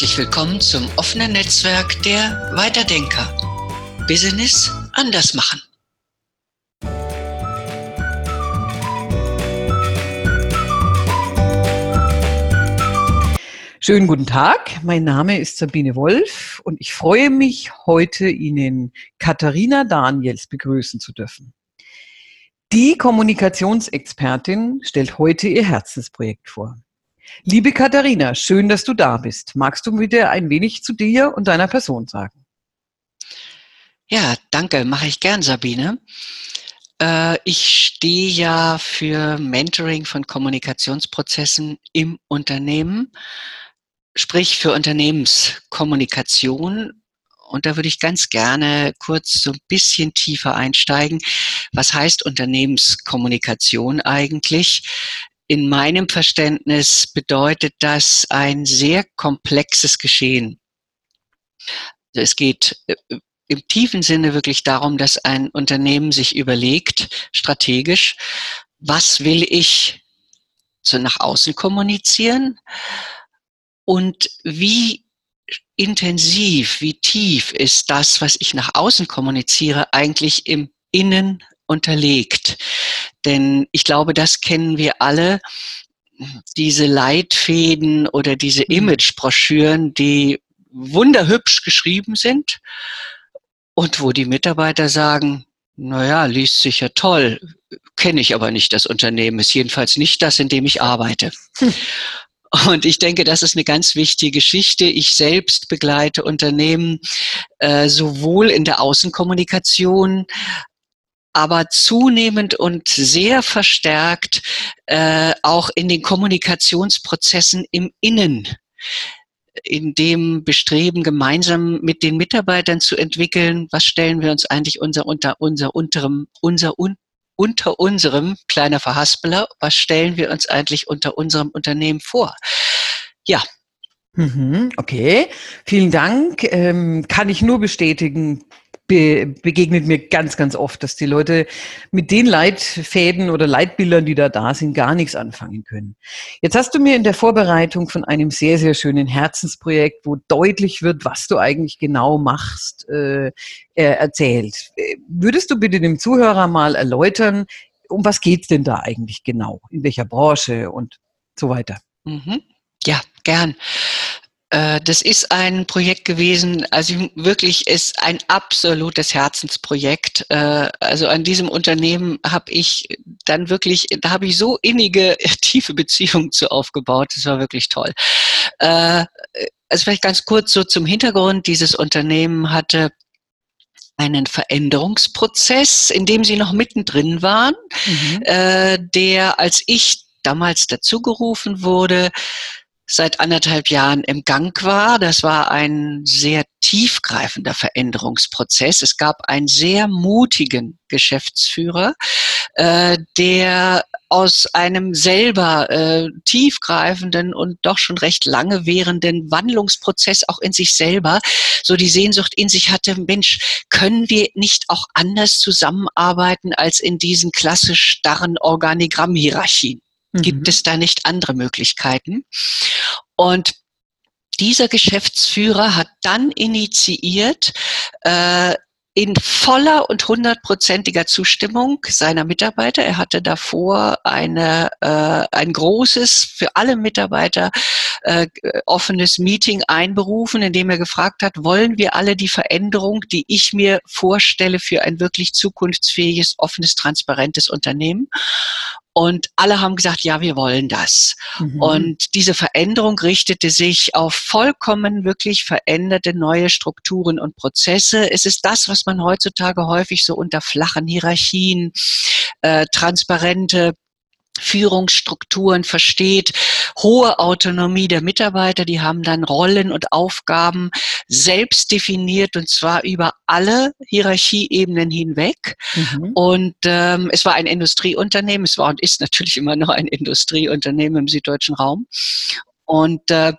Herzlich willkommen zum offenen Netzwerk der Weiterdenker. Business anders machen. Schönen guten Tag, mein Name ist Sabine Wolf und ich freue mich, heute Ihnen Katharina Daniels begrüßen zu dürfen. Die Kommunikationsexpertin stellt heute ihr Herzensprojekt vor. Liebe Katharina, schön, dass du da bist. Magst du bitte ein wenig zu dir und deiner Person sagen? Ja, danke, mache ich gern, Sabine. Äh, ich stehe ja für Mentoring von Kommunikationsprozessen im Unternehmen sprich für Unternehmenskommunikation. Und da würde ich ganz gerne kurz so ein bisschen tiefer einsteigen. Was heißt Unternehmenskommunikation eigentlich? In meinem Verständnis bedeutet das ein sehr komplexes Geschehen. Es geht äh, im tiefen Sinne wirklich darum, dass ein Unternehmen sich überlegt, strategisch, was will ich so nach außen kommunizieren? Und wie intensiv, wie tief ist das, was ich nach außen kommuniziere, eigentlich im Innen unterlegt? Denn ich glaube, das kennen wir alle, diese Leitfäden oder diese mhm. Imagebroschüren, die wunderhübsch geschrieben sind und wo die Mitarbeiter sagen, naja, liest sich ja toll, kenne ich aber nicht das Unternehmen, ist jedenfalls nicht das, in dem ich arbeite. Hm. Und ich denke, das ist eine ganz wichtige Geschichte. Ich selbst begleite Unternehmen äh, sowohl in der Außenkommunikation, aber zunehmend und sehr verstärkt äh, auch in den Kommunikationsprozessen im Innen in dem Bestreben, gemeinsam mit den Mitarbeitern zu entwickeln, was stellen wir uns eigentlich unser, unter, unser, unterem, unser un, unter unserem, kleiner Verhaspeler, was stellen wir uns eigentlich unter unserem Unternehmen vor? Ja. Mhm, okay, vielen Dank. Ähm, kann ich nur bestätigen, be begegnet mir ganz, ganz oft, dass die Leute mit den Leitfäden oder Leitbildern, die da da sind, gar nichts anfangen können. Jetzt hast du mir in der Vorbereitung von einem sehr, sehr schönen Herzensprojekt, wo deutlich wird, was du eigentlich genau machst, äh, äh erzählt. Würdest du bitte dem Zuhörer mal erläutern, um was geht's denn da eigentlich genau? In welcher Branche und so weiter? Mhm. Ja, gern. Äh, das ist ein Projekt gewesen, also wirklich ist ein absolutes Herzensprojekt. Äh, also an diesem Unternehmen habe ich dann wirklich, da habe ich so innige, tiefe Beziehungen zu aufgebaut. Das war wirklich toll. Äh, also vielleicht ganz kurz so zum Hintergrund. Dieses Unternehmen hatte einen Veränderungsprozess, in dem sie noch mittendrin waren, mhm. der, als ich damals dazugerufen wurde, seit anderthalb Jahren im Gang war. Das war ein sehr tiefgreifender Veränderungsprozess. Es gab einen sehr mutigen Geschäftsführer, äh, der aus einem selber äh, tiefgreifenden und doch schon recht lange währenden Wandlungsprozess auch in sich selber so die Sehnsucht in sich hatte, Mensch, können wir nicht auch anders zusammenarbeiten als in diesen klassisch starren Organigrammhierarchien? Gibt mhm. es da nicht andere Möglichkeiten? Und dieser Geschäftsführer hat dann initiiert, äh, in voller und hundertprozentiger Zustimmung seiner Mitarbeiter. Er hatte davor eine, äh, ein großes, für alle Mitarbeiter äh, offenes Meeting einberufen, in dem er gefragt hat, wollen wir alle die Veränderung, die ich mir vorstelle für ein wirklich zukunftsfähiges, offenes, transparentes Unternehmen? Und alle haben gesagt, ja, wir wollen das. Mhm. Und diese Veränderung richtete sich auf vollkommen wirklich veränderte neue Strukturen und Prozesse. Es ist das, was man heutzutage häufig so unter flachen Hierarchien, äh, transparente Führungsstrukturen versteht, hohe Autonomie der Mitarbeiter, die haben dann Rollen und Aufgaben selbst definiert und zwar über alle Hierarchieebenen hinweg. Mhm. Und ähm, es war ein Industrieunternehmen, es war und ist natürlich immer noch ein Industrieunternehmen im süddeutschen Raum. Und äh,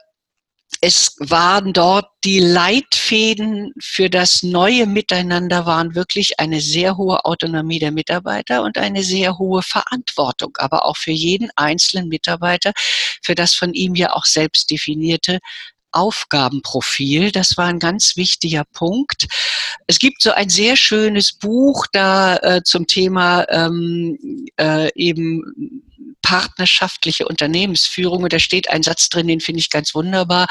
es waren dort die Leitfäden für das neue Miteinander waren wirklich eine sehr hohe Autonomie der Mitarbeiter und eine sehr hohe Verantwortung, aber auch für jeden einzelnen Mitarbeiter, für das von ihm ja auch selbst definierte Aufgabenprofil. Das war ein ganz wichtiger Punkt. Es gibt so ein sehr schönes Buch da äh, zum Thema ähm, äh, eben partnerschaftliche Unternehmensführung. Und da steht ein Satz drin, den finde ich ganz wunderbar,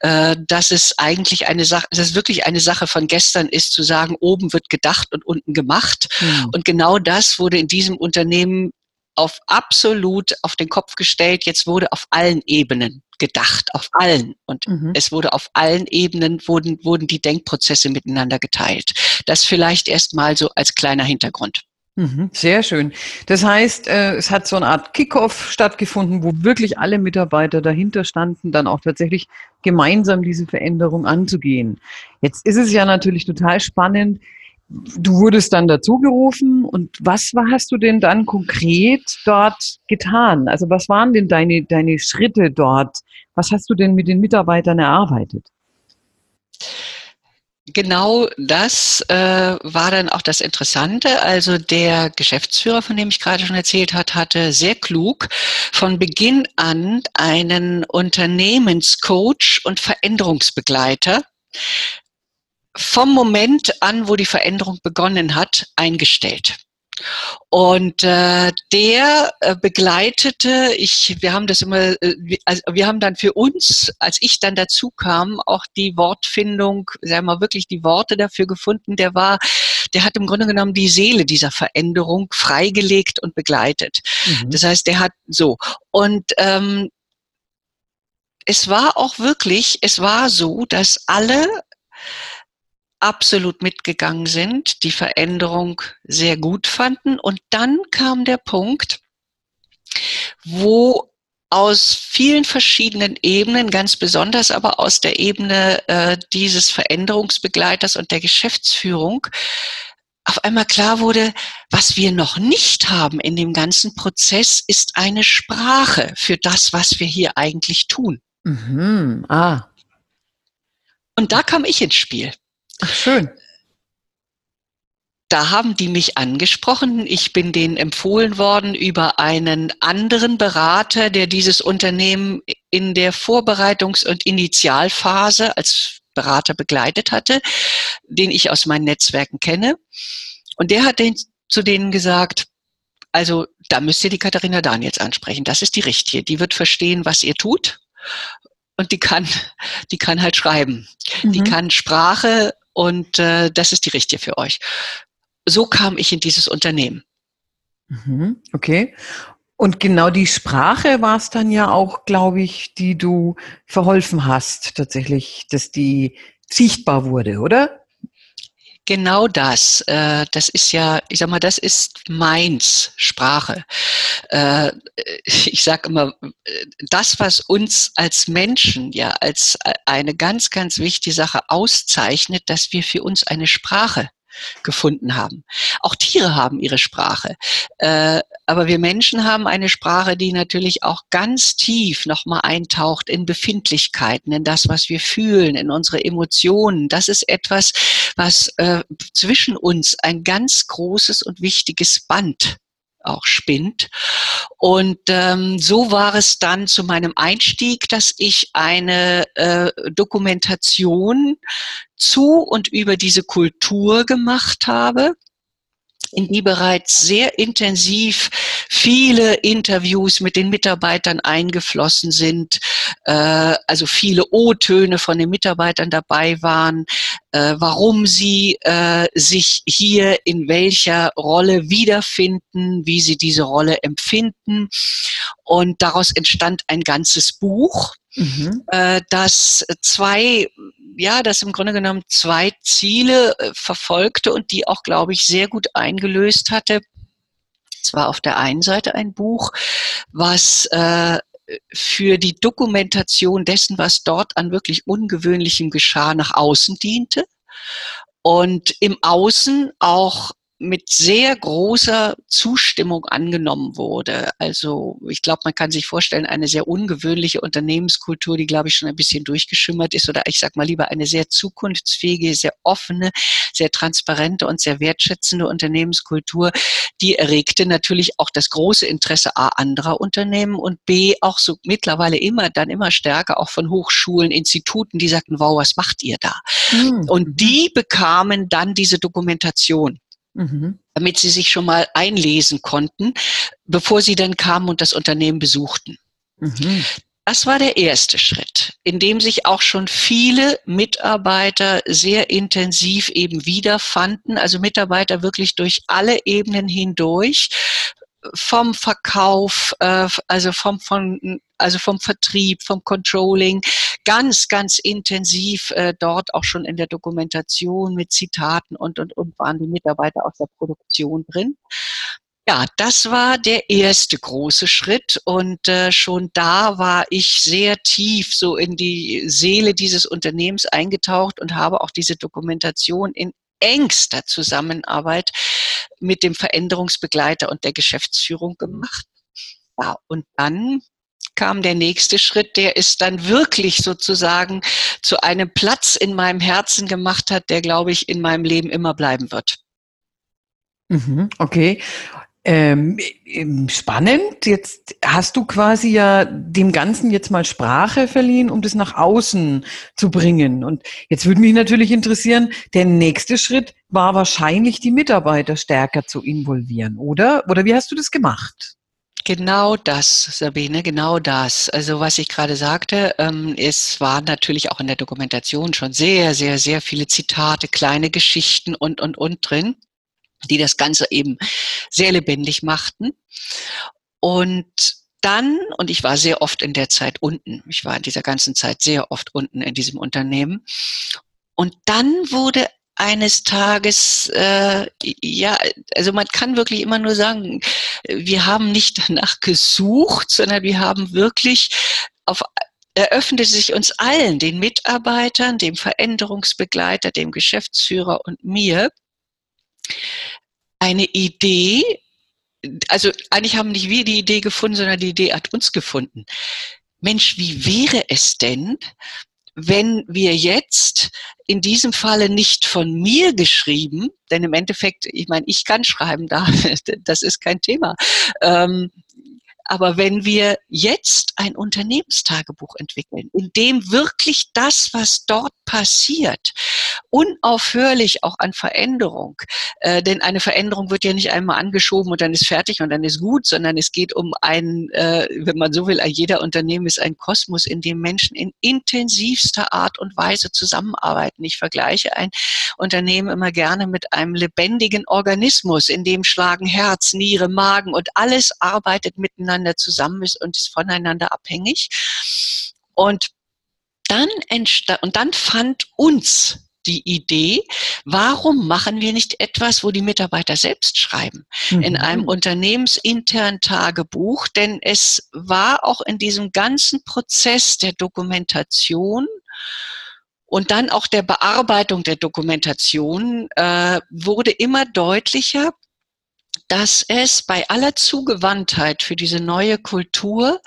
äh, dass es eigentlich eine Sache, dass es wirklich eine Sache von gestern ist, zu sagen, oben wird gedacht und unten gemacht. Mhm. Und genau das wurde in diesem Unternehmen auf absolut auf den Kopf gestellt. Jetzt wurde auf allen Ebenen gedacht, auf allen. Und mhm. es wurde auf allen Ebenen, wurden, wurden die Denkprozesse miteinander geteilt. Das vielleicht erst mal so als kleiner Hintergrund. Mhm, sehr schön. Das heißt, äh, es hat so eine Art Kickoff stattgefunden, wo wirklich alle Mitarbeiter dahinter standen, dann auch tatsächlich gemeinsam diese Veränderung anzugehen. Jetzt ist es ja natürlich total spannend. Du wurdest dann dazugerufen und was hast du denn dann konkret dort getan? Also was waren denn deine, deine Schritte dort? Was hast du denn mit den Mitarbeitern erarbeitet? Genau das äh, war dann auch das Interessante. Also der Geschäftsführer, von dem ich gerade schon erzählt hat, hatte sehr klug von Beginn an einen Unternehmenscoach und Veränderungsbegleiter vom Moment an, wo die Veränderung begonnen hat, eingestellt. Und äh, der äh, begleitete, ich, wir haben das immer, äh, also wir haben dann für uns, als ich dann dazu kam, auch die Wortfindung, sagen wir mal wirklich die Worte dafür gefunden. Der war, der hat im Grunde genommen die Seele dieser Veränderung freigelegt und begleitet. Mhm. Das heißt, der hat so und ähm, es war auch wirklich, es war so, dass alle absolut mitgegangen sind, die Veränderung sehr gut fanden. Und dann kam der Punkt, wo aus vielen verschiedenen Ebenen, ganz besonders aber aus der Ebene äh, dieses Veränderungsbegleiters und der Geschäftsführung, auf einmal klar wurde, was wir noch nicht haben in dem ganzen Prozess, ist eine Sprache für das, was wir hier eigentlich tun. Mhm. Ah. Und da kam ich ins Spiel. Ach, schön. Da haben die mich angesprochen. Ich bin denen empfohlen worden über einen anderen Berater, der dieses Unternehmen in der Vorbereitungs- und Initialphase als Berater begleitet hatte, den ich aus meinen Netzwerken kenne. Und der hat den, zu denen gesagt, also da müsst ihr die Katharina Daniels ansprechen. Das ist die Richtige. Die wird verstehen, was ihr tut. Und die kann, die kann halt schreiben. Mhm. Die kann Sprache und äh, das ist die richtige für euch. So kam ich in dieses Unternehmen. Mhm, okay. Und genau die Sprache war es dann ja auch, glaube ich, die du verholfen hast, tatsächlich, dass die sichtbar wurde, oder? Genau das. Äh, das ist ja, ich sag mal, das ist meins Sprache. Äh, ich sage immer, das, was uns als Menschen ja als eine ganz, ganz wichtige Sache auszeichnet, dass wir für uns eine Sprache gefunden haben. Auch Tiere haben ihre Sprache. Äh, aber wir Menschen haben eine Sprache, die natürlich auch ganz tief nochmal eintaucht in Befindlichkeiten, in das, was wir fühlen, in unsere Emotionen. Das ist etwas, was äh, zwischen uns ein ganz großes und wichtiges Band auch spinnt. Und ähm, so war es dann zu meinem Einstieg, dass ich eine äh, Dokumentation zu und über diese Kultur gemacht habe in die bereits sehr intensiv viele Interviews mit den Mitarbeitern eingeflossen sind, äh, also viele O-Töne von den Mitarbeitern dabei waren, äh, warum sie äh, sich hier in welcher Rolle wiederfinden, wie sie diese Rolle empfinden. Und daraus entstand ein ganzes Buch, mhm. äh, das zwei ja, das im Grunde genommen zwei Ziele äh, verfolgte und die auch, glaube ich, sehr gut eingelöst hatte. Es war auf der einen Seite ein Buch, was äh, für die Dokumentation dessen, was dort an wirklich Ungewöhnlichem geschah, nach außen diente und im Außen auch mit sehr großer Zustimmung angenommen wurde. Also ich glaube, man kann sich vorstellen, eine sehr ungewöhnliche Unternehmenskultur, die, glaube ich, schon ein bisschen durchgeschimmert ist oder ich sage mal lieber eine sehr zukunftsfähige, sehr offene, sehr transparente und sehr wertschätzende Unternehmenskultur, die erregte natürlich auch das große Interesse A anderer Unternehmen und B auch so mittlerweile immer, dann immer stärker auch von Hochschulen, Instituten, die sagten, wow, was macht ihr da? Mhm. Und die bekamen dann diese Dokumentation. Mhm. damit sie sich schon mal einlesen konnten, bevor sie dann kamen und das Unternehmen besuchten. Mhm. Das war der erste Schritt, in dem sich auch schon viele Mitarbeiter sehr intensiv eben wiederfanden, also Mitarbeiter wirklich durch alle Ebenen hindurch, vom Verkauf, äh, also vom, von, also vom Vertrieb, vom Controlling, ganz, ganz intensiv äh, dort auch schon in der Dokumentation mit Zitaten und, und, und waren die Mitarbeiter aus der Produktion drin. Ja, das war der erste große Schritt und äh, schon da war ich sehr tief so in die Seele dieses Unternehmens eingetaucht und habe auch diese Dokumentation in engster Zusammenarbeit mit dem Veränderungsbegleiter und der Geschäftsführung gemacht. Ja, und dann kam der nächste Schritt, der es dann wirklich sozusagen zu einem Platz in meinem Herzen gemacht hat, der, glaube ich, in meinem Leben immer bleiben wird. Mhm, okay. Ähm, spannend. Jetzt hast du quasi ja dem Ganzen jetzt mal Sprache verliehen, um das nach außen zu bringen. Und jetzt würde mich natürlich interessieren, der nächste Schritt war wahrscheinlich die Mitarbeiter stärker zu involvieren, oder? Oder wie hast du das gemacht? Genau das, Sabine, genau das. Also was ich gerade sagte, ähm, es waren natürlich auch in der Dokumentation schon sehr, sehr, sehr viele Zitate, kleine Geschichten und, und, und drin die das Ganze eben sehr lebendig machten. Und dann, und ich war sehr oft in der Zeit unten, ich war in dieser ganzen Zeit sehr oft unten in diesem Unternehmen. Und dann wurde eines Tages, äh, ja, also man kann wirklich immer nur sagen, wir haben nicht danach gesucht, sondern wir haben wirklich auf eröffnete sich uns allen, den Mitarbeitern, dem Veränderungsbegleiter, dem Geschäftsführer und mir, eine Idee, also eigentlich haben nicht wir die Idee gefunden, sondern die Idee hat uns gefunden. Mensch, wie wäre es denn, wenn wir jetzt in diesem Falle nicht von mir geschrieben, denn im Endeffekt, ich meine, ich kann schreiben, da, das ist kein Thema, ähm, aber wenn wir jetzt ein Unternehmenstagebuch entwickeln, in dem wirklich das, was dort passiert, unaufhörlich auch an Veränderung, äh, denn eine Veränderung wird ja nicht einmal angeschoben und dann ist fertig und dann ist gut, sondern es geht um ein, äh, wenn man so will, jeder Unternehmen ist ein Kosmos, in dem Menschen in intensivster Art und Weise zusammenarbeiten. Ich vergleiche ein Unternehmen immer gerne mit einem lebendigen Organismus, in dem schlagen Herz, Niere, Magen und alles arbeitet miteinander zusammen ist und ist voneinander abhängig. Und dann entstand, und dann fand uns die Idee, warum machen wir nicht etwas, wo die Mitarbeiter selbst schreiben, mhm. in einem unternehmensinternen Tagebuch, denn es war auch in diesem ganzen Prozess der Dokumentation und dann auch der Bearbeitung der Dokumentation äh, wurde immer deutlicher, dass es bei aller Zugewandtheit für diese neue Kultur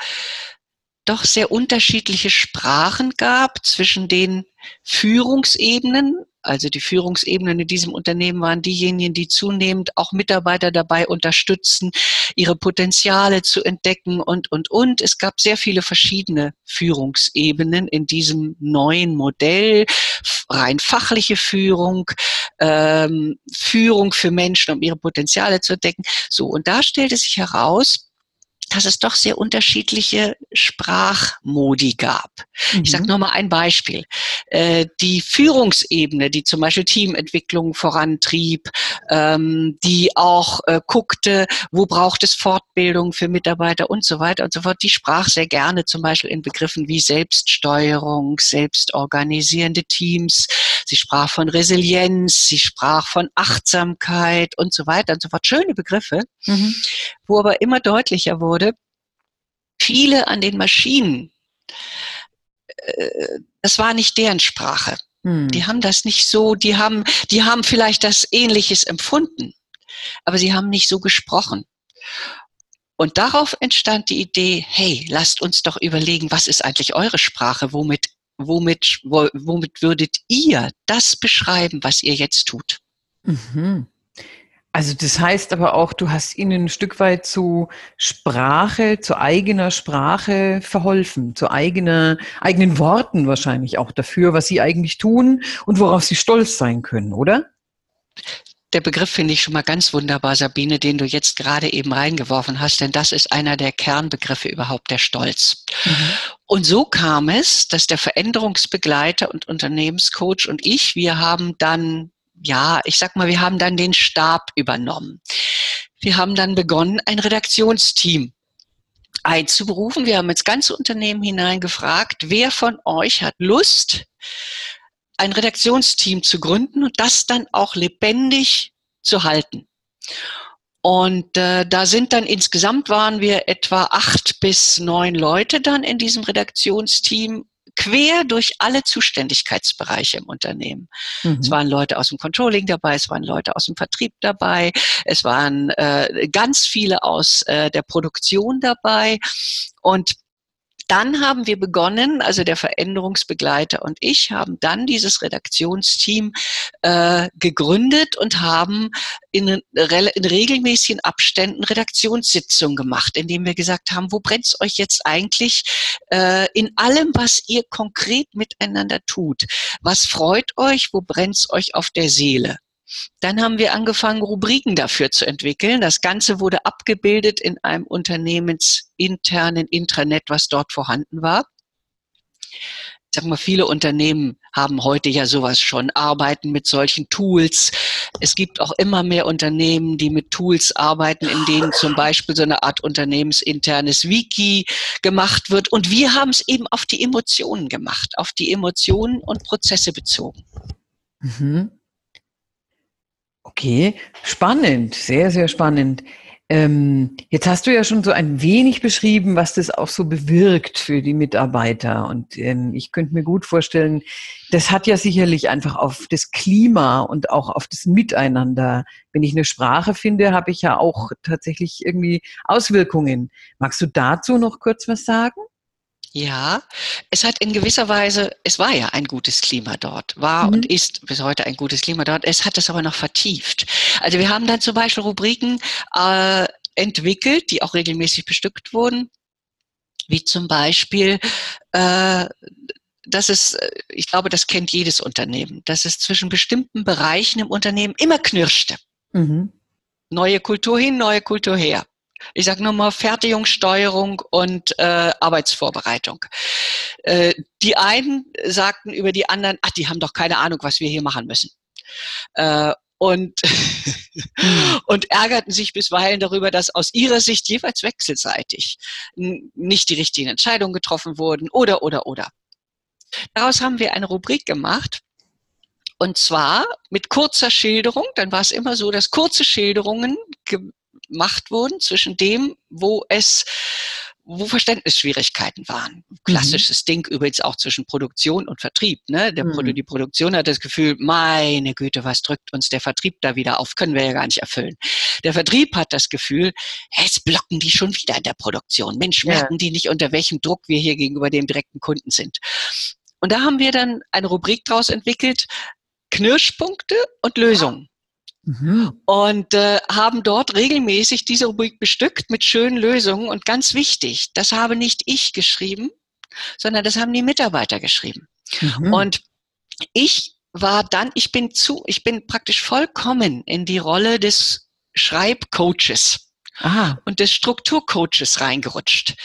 doch sehr unterschiedliche Sprachen gab zwischen den Führungsebenen, also die Führungsebenen in diesem Unternehmen waren diejenigen, die zunehmend auch Mitarbeiter dabei unterstützen, ihre Potenziale zu entdecken und, und, und. Es gab sehr viele verschiedene Führungsebenen in diesem neuen Modell. Rein fachliche Führung, ähm, Führung für Menschen, um ihre Potenziale zu entdecken. So, und da stellte sich heraus, dass es doch sehr unterschiedliche Sprachmodi gab. Mhm. Ich sage nur mal ein Beispiel. Äh, die Führungsebene, die zum Beispiel Teamentwicklung vorantrieb, ähm, die auch äh, guckte, wo braucht es Fortbildung für Mitarbeiter und so weiter und so fort, die sprach sehr gerne zum Beispiel in Begriffen wie Selbststeuerung, selbstorganisierende Teams. Sie sprach von Resilienz, sie sprach von Achtsamkeit und so weiter und so fort. Schöne Begriffe, mhm. wo aber immer deutlicher wurde, viele an den Maschinen, äh, das war nicht deren Sprache. Hm. Die haben das nicht so, die haben, die haben vielleicht das Ähnliches empfunden. aber sie haben nicht so gesprochen. Und darauf entstand die Idee, hey, lasst uns doch überlegen, was ist eigentlich eure Sprache? Womit, womit, womit würdet ihr das beschreiben, was ihr jetzt tut? Mhm. Also das heißt aber auch, du hast ihnen ein Stück weit zu Sprache, zu eigener Sprache verholfen, zu eigener, eigenen Worten wahrscheinlich auch dafür, was sie eigentlich tun und worauf sie stolz sein können, oder? Der Begriff finde ich schon mal ganz wunderbar, Sabine, den du jetzt gerade eben reingeworfen hast, denn das ist einer der Kernbegriffe überhaupt, der Stolz. Mhm. Und so kam es, dass der Veränderungsbegleiter und Unternehmenscoach und ich, wir haben dann ja, ich sag mal, wir haben dann den Stab übernommen. Wir haben dann begonnen, ein Redaktionsteam einzuberufen. Wir haben ins ganze Unternehmen hineingefragt, wer von euch hat Lust, ein Redaktionsteam zu gründen und das dann auch lebendig zu halten. Und äh, da sind dann insgesamt waren wir etwa acht bis neun Leute dann in diesem Redaktionsteam quer durch alle Zuständigkeitsbereiche im Unternehmen. Mhm. Es waren Leute aus dem Controlling dabei, es waren Leute aus dem Vertrieb dabei, es waren äh, ganz viele aus äh, der Produktion dabei und dann haben wir begonnen, also der Veränderungsbegleiter und ich haben dann dieses Redaktionsteam äh, gegründet und haben in, in, regelmäßigen Abständen Redaktionssitzungen gemacht, indem wir gesagt haben, wo brennt's euch jetzt eigentlich äh, in allem, was ihr konkret miteinander tut? Was freut euch? Wo brennt's euch auf der Seele? Dann haben wir angefangen, Rubriken dafür zu entwickeln. Das Ganze wurde abgebildet in einem unternehmensinternen Intranet, was dort vorhanden war. Ich sag mal, viele Unternehmen haben heute ja sowas schon, arbeiten mit solchen Tools. Es gibt auch immer mehr Unternehmen, die mit Tools arbeiten, in denen zum Beispiel so eine Art unternehmensinternes Wiki gemacht wird. Und wir haben es eben auf die Emotionen gemacht, auf die Emotionen und Prozesse bezogen. Mhm. Okay, spannend, sehr, sehr spannend. Ähm, jetzt hast du ja schon so ein wenig beschrieben, was das auch so bewirkt für die Mitarbeiter. Und ähm, ich könnte mir gut vorstellen, das hat ja sicherlich einfach auf das Klima und auch auf das Miteinander. Wenn ich eine Sprache finde, habe ich ja auch tatsächlich irgendwie Auswirkungen. Magst du dazu noch kurz was sagen? Ja, es hat in gewisser Weise, es war ja ein gutes Klima dort, war mhm. und ist bis heute ein gutes Klima dort. Es hat es aber noch vertieft. Also wir haben dann zum Beispiel Rubriken äh, entwickelt, die auch regelmäßig bestückt wurden, wie zum Beispiel äh, dass es, äh, ich glaube, das kennt jedes Unternehmen, dass es zwischen bestimmten Bereichen im Unternehmen immer knirschte. Mhm. Neue Kultur hin, neue Kultur her ich sage nur mal Fertigungssteuerung und äh, Arbeitsvorbereitung. Äh, die einen sagten über die anderen, ach, die haben doch keine Ahnung, was wir hier machen müssen. Äh, und, und ärgerten sich bisweilen darüber, dass aus ihrer Sicht jeweils wechselseitig nicht die richtigen Entscheidungen getroffen wurden oder, oder, oder. Daraus haben wir eine Rubrik gemacht, und zwar mit kurzer Schilderung, dann war es immer so, dass kurze Schilderungen gemacht wurden zwischen dem, wo es wo Verständnisschwierigkeiten waren. Klassisches mhm. Ding übrigens auch zwischen Produktion und Vertrieb. Ne? Der, mhm. Die Produktion hat das Gefühl, meine Güte, was drückt uns der Vertrieb da wieder auf? Können wir ja gar nicht erfüllen. Der Vertrieb hat das Gefühl, jetzt blocken die schon wieder in der Produktion. Mensch, ja. merken die nicht, unter welchem Druck wir hier gegenüber dem direkten Kunden sind. Und da haben wir dann eine Rubrik draus entwickelt, Knirschpunkte und Lösungen. Mhm. Und äh, haben dort regelmäßig diese Rubrik bestückt mit schönen Lösungen. Und ganz wichtig, das habe nicht ich geschrieben, sondern das haben die Mitarbeiter geschrieben. Mhm. Und ich war dann, ich bin zu, ich bin praktisch vollkommen in die Rolle des Schreibcoaches Aha. und des Strukturcoaches reingerutscht.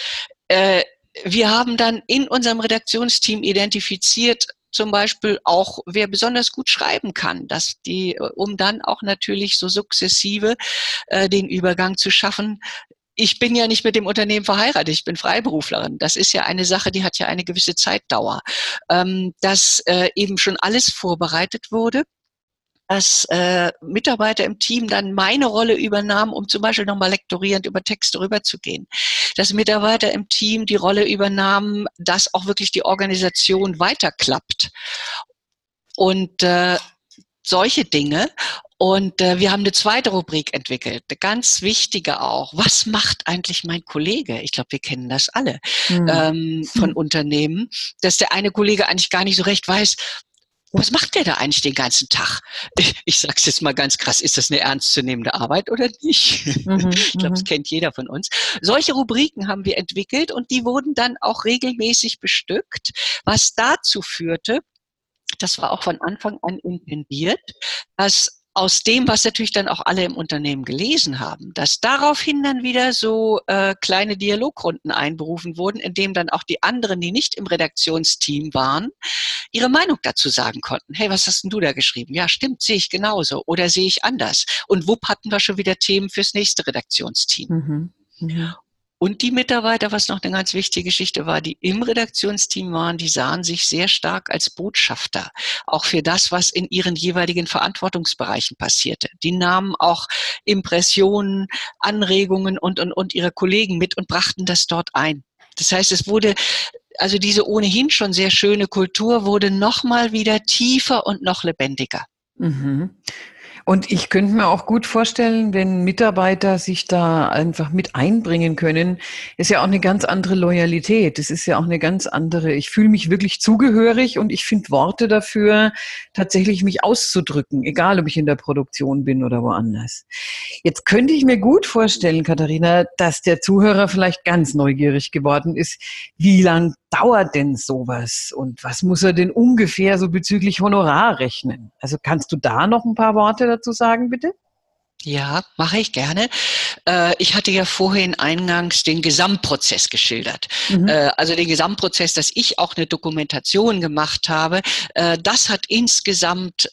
Äh, wir haben dann in unserem Redaktionsteam identifiziert, zum Beispiel auch, wer besonders gut schreiben kann, dass die, äh, um dann auch natürlich so sukzessive äh, den Übergang zu schaffen. Ich bin ja nicht mit dem Unternehmen verheiratet, ich bin Freiberuflerin. Das ist ja eine Sache, die hat ja eine gewisse Zeitdauer. Ähm, dass äh, eben schon alles vorbereitet wurde dass äh, Mitarbeiter im Team dann meine Rolle übernahmen, um zum Beispiel nochmal lektorierend über Texte rüberzugehen. Dass Mitarbeiter im Team die Rolle übernahmen, dass auch wirklich die Organisation weiterklappt. Und äh, solche Dinge. Und äh, wir haben eine zweite Rubrik entwickelt, eine ganz wichtige auch. Was macht eigentlich mein Kollege? Ich glaube, wir kennen das alle mhm. ähm, von Unternehmen, dass der eine Kollege eigentlich gar nicht so recht weiß, was macht der da eigentlich den ganzen Tag? Ich, ich sage es jetzt mal ganz krass, ist das eine ernstzunehmende Arbeit oder nicht? Mhm, ich glaube, das mhm. kennt jeder von uns. Solche Rubriken haben wir entwickelt und die wurden dann auch regelmäßig bestückt, was dazu führte, das war auch von Anfang an intendiert, dass aus dem, was natürlich dann auch alle im Unternehmen gelesen haben, dass daraufhin dann wieder so äh, kleine Dialogrunden einberufen wurden, in dem dann auch die anderen, die nicht im Redaktionsteam waren, ihre Meinung dazu sagen konnten. Hey, was hast denn du da geschrieben? Ja, stimmt, sehe ich genauso oder sehe ich anders. Und wupp hatten wir schon wieder Themen fürs nächste Redaktionsteam. Mhm. Mhm. Und die Mitarbeiter, was noch eine ganz wichtige Geschichte war, die im Redaktionsteam waren, die sahen sich sehr stark als Botschafter, auch für das, was in ihren jeweiligen Verantwortungsbereichen passierte. Die nahmen auch Impressionen, Anregungen und, und, und ihre Kollegen mit und brachten das dort ein. Das heißt, es wurde, also diese ohnehin schon sehr schöne Kultur wurde nochmal wieder tiefer und noch lebendiger. Mhm. Und ich könnte mir auch gut vorstellen, wenn Mitarbeiter sich da einfach mit einbringen können, ist ja auch eine ganz andere Loyalität. Das ist ja auch eine ganz andere. Ich fühle mich wirklich zugehörig und ich finde Worte dafür, tatsächlich mich auszudrücken, egal ob ich in der Produktion bin oder woanders. Jetzt könnte ich mir gut vorstellen, Katharina, dass der Zuhörer vielleicht ganz neugierig geworden ist. Wie lang dauert denn sowas und was muss er denn ungefähr so bezüglich Honorar rechnen? Also kannst du da noch ein paar Worte dazu sagen, bitte? Ja, mache ich gerne. Äh, ich hatte ja vorhin eingangs den Gesamtprozess geschildert. Mhm. Äh, also den Gesamtprozess, dass ich auch eine Dokumentation gemacht habe. Äh, das hat insgesamt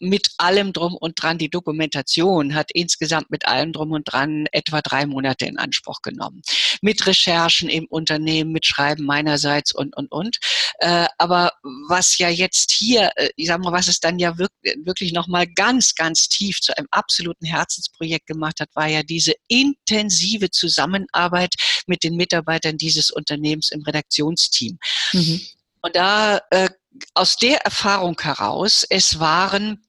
mit allem drum und dran, die Dokumentation hat insgesamt mit allem drum und dran etwa drei Monate in Anspruch genommen. Mit Recherchen im Unternehmen, mit Schreiben meinerseits und, und, und. Aber was ja jetzt hier, ich sag mal, was es dann ja wirklich, wirklich nochmal ganz, ganz tief zu einem absoluten Herzen Herzensprojekt gemacht hat, war ja diese intensive Zusammenarbeit mit den Mitarbeitern dieses Unternehmens im Redaktionsteam. Mhm. Und da äh, aus der Erfahrung heraus, es waren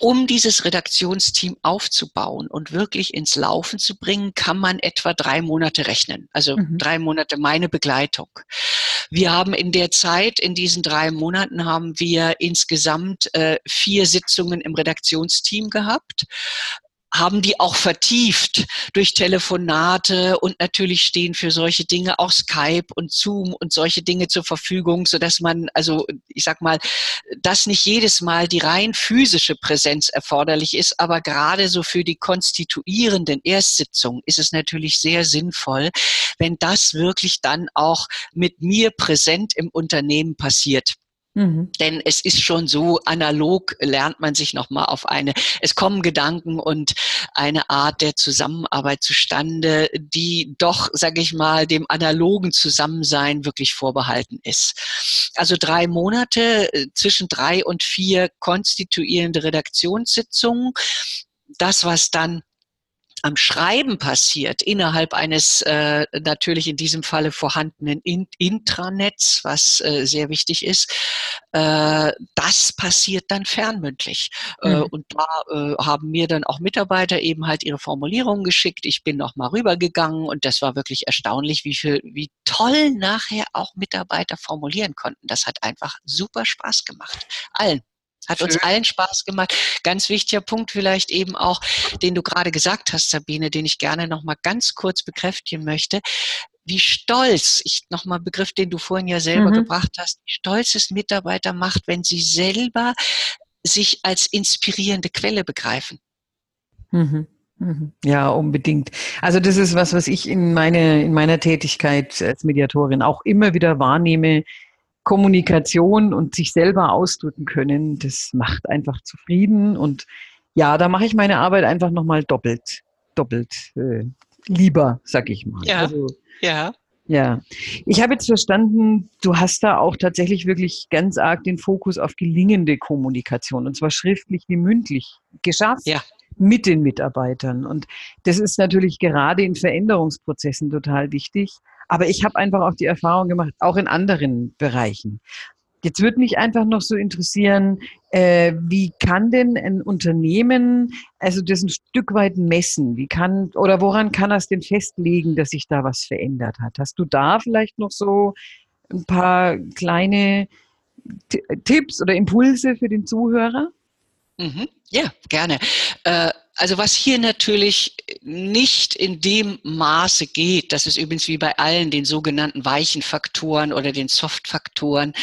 um dieses Redaktionsteam aufzubauen und wirklich ins Laufen zu bringen, kann man etwa drei Monate rechnen. Also mhm. drei Monate meine Begleitung. Wir haben in der Zeit, in diesen drei Monaten, haben wir insgesamt äh, vier Sitzungen im Redaktionsteam gehabt haben die auch vertieft durch Telefonate und natürlich stehen für solche Dinge auch Skype und Zoom und solche Dinge zur Verfügung, so dass man, also ich sag mal, dass nicht jedes Mal die rein physische Präsenz erforderlich ist, aber gerade so für die konstituierenden Erstsitzungen ist es natürlich sehr sinnvoll, wenn das wirklich dann auch mit mir präsent im Unternehmen passiert. Mhm. Denn es ist schon so, analog lernt man sich nochmal auf eine, es kommen Gedanken und eine Art der Zusammenarbeit zustande, die doch, sage ich mal, dem analogen Zusammensein wirklich vorbehalten ist. Also drei Monate, äh, zwischen drei und vier konstituierende Redaktionssitzungen. Das, was dann am Schreiben passiert, innerhalb eines äh, natürlich in diesem Falle vorhandenen in Intranets, was äh, sehr wichtig ist, äh, das passiert dann fernmündlich. Äh, mhm. und da äh, haben mir dann auch Mitarbeiter eben halt ihre Formulierungen geschickt. Ich bin noch mal rübergegangen und das war wirklich erstaunlich, wie viel, wie toll nachher auch Mitarbeiter formulieren konnten. Das hat einfach super Spaß gemacht. Allen. Hat Schön. uns allen Spaß gemacht. Ganz wichtiger Punkt vielleicht eben auch, den du gerade gesagt hast, Sabine, den ich gerne noch mal ganz kurz bekräftigen möchte. Wie stolz, ich nochmal Begriff, den du vorhin ja selber mhm. gebracht hast, wie stolz es Mitarbeiter macht, wenn sie selber sich als inspirierende Quelle begreifen. Mhm. mhm. Ja, unbedingt. Also das ist was, was ich in, meine, in meiner Tätigkeit als Mediatorin auch immer wieder wahrnehme, Kommunikation und sich selber ausdrücken können, das macht einfach zufrieden. Und ja, da mache ich meine Arbeit einfach nochmal doppelt, doppelt äh, lieber, sag ich mal. Ja. Also, ja. Ja, ich habe jetzt verstanden, du hast da auch tatsächlich wirklich ganz arg den Fokus auf gelingende Kommunikation, und zwar schriftlich wie mündlich, geschafft ja. Mit den Mitarbeitern. Und das ist natürlich gerade in Veränderungsprozessen total wichtig. Aber ich habe einfach auch die Erfahrung gemacht, auch in anderen Bereichen, Jetzt würde mich einfach noch so interessieren, äh, wie kann denn ein Unternehmen also das ein Stück weit messen? Wie kann oder woran kann es denn festlegen, dass sich da was verändert hat? Hast du da vielleicht noch so ein paar kleine Tipps oder Impulse für den Zuhörer? Mhm. Ja, gerne. Äh, also was hier natürlich nicht in dem Maße geht, das ist übrigens wie bei allen den sogenannten weichen Faktoren oder den Soft-Faktoren,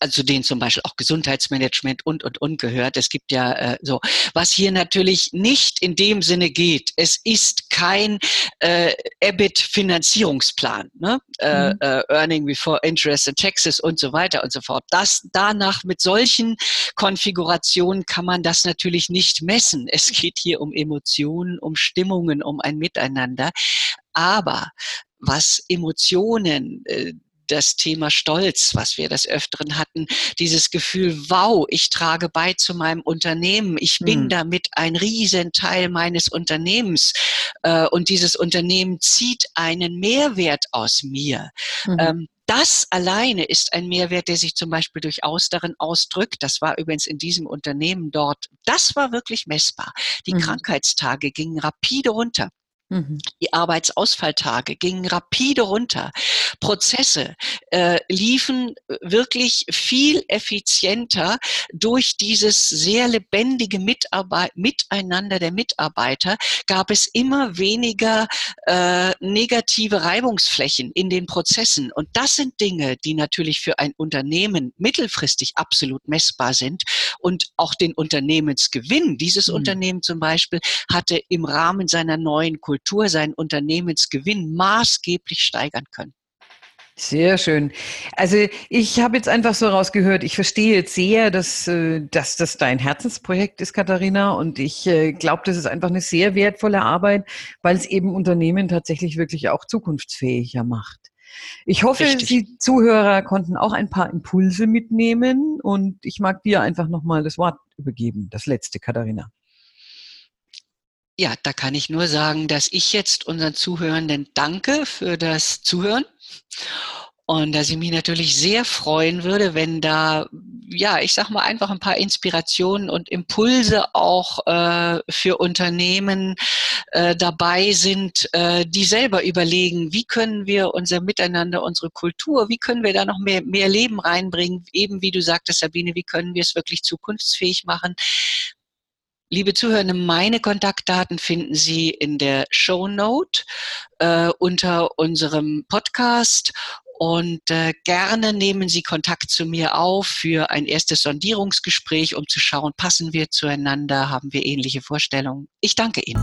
also denen zum Beispiel auch Gesundheitsmanagement und, und, und gehört. Es gibt ja äh, so, was hier natürlich nicht in dem Sinne geht, es ist kein äh, EBIT-Finanzierungsplan, ne? Äh, mhm. äh, Earning Before Interest and Taxes und so weiter und so fort. Das danach mit solchen Konfigurationen kann man das natürlich nicht messen. Es geht hier um Emotionen, um Stimmungen, um ein Miteinander. Aber was Emotionen, äh, das Thema Stolz, was wir des Öfteren hatten, dieses Gefühl, wow, ich trage bei zu meinem Unternehmen, ich bin hm. damit ein Riesenteil meines Unternehmens äh, und dieses Unternehmen zieht einen Mehrwert aus mir. Mhm. Ähm, das alleine ist ein Mehrwert, der sich zum Beispiel durchaus darin ausdrückt. Das war übrigens in diesem Unternehmen dort. Das war wirklich messbar. Die mhm. Krankheitstage gingen rapide runter. Mhm. Die Arbeitsausfalltage gingen rapide runter. Prozesse äh, liefen wirklich viel effizienter durch dieses sehr lebendige Mitarbeit Miteinander der Mitarbeiter. Gab es immer weniger äh, negative Reibungsflächen in den Prozessen. Und das sind Dinge, die natürlich für ein Unternehmen mittelfristig absolut messbar sind. Und auch den Unternehmensgewinn dieses mhm. Unternehmen zum Beispiel hatte im Rahmen seiner neuen Kultur Kultur seinen Unternehmensgewinn maßgeblich steigern können. Sehr schön. Also ich habe jetzt einfach so rausgehört, ich verstehe jetzt sehr, dass, äh, dass das dein Herzensprojekt ist, Katharina. Und ich äh, glaube, das ist einfach eine sehr wertvolle Arbeit, weil es eben Unternehmen tatsächlich wirklich auch zukunftsfähiger macht. Ich hoffe, Richtig. die Zuhörer konnten auch ein paar Impulse mitnehmen und ich mag dir einfach nochmal das Wort übergeben, das letzte, Katharina. Ja, da kann ich nur sagen, dass ich jetzt unseren Zuhörenden danke für das Zuhören. Und dass ich mich natürlich sehr freuen würde, wenn da, ja, ich sag mal einfach ein paar Inspirationen und Impulse auch äh, für Unternehmen äh, dabei sind, äh, die selber überlegen, wie können wir unser Miteinander, unsere Kultur, wie können wir da noch mehr, mehr Leben reinbringen, eben wie du sagtest, Sabine, wie können wir es wirklich zukunftsfähig machen, Liebe Zuhörende, meine Kontaktdaten finden Sie in der Show Note äh, unter unserem Podcast und äh, gerne nehmen Sie Kontakt zu mir auf für ein erstes Sondierungsgespräch, um zu schauen, passen wir zueinander, haben wir ähnliche Vorstellungen. Ich danke Ihnen.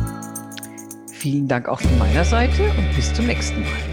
Vielen Dank auch von meiner Seite und bis zum nächsten Mal.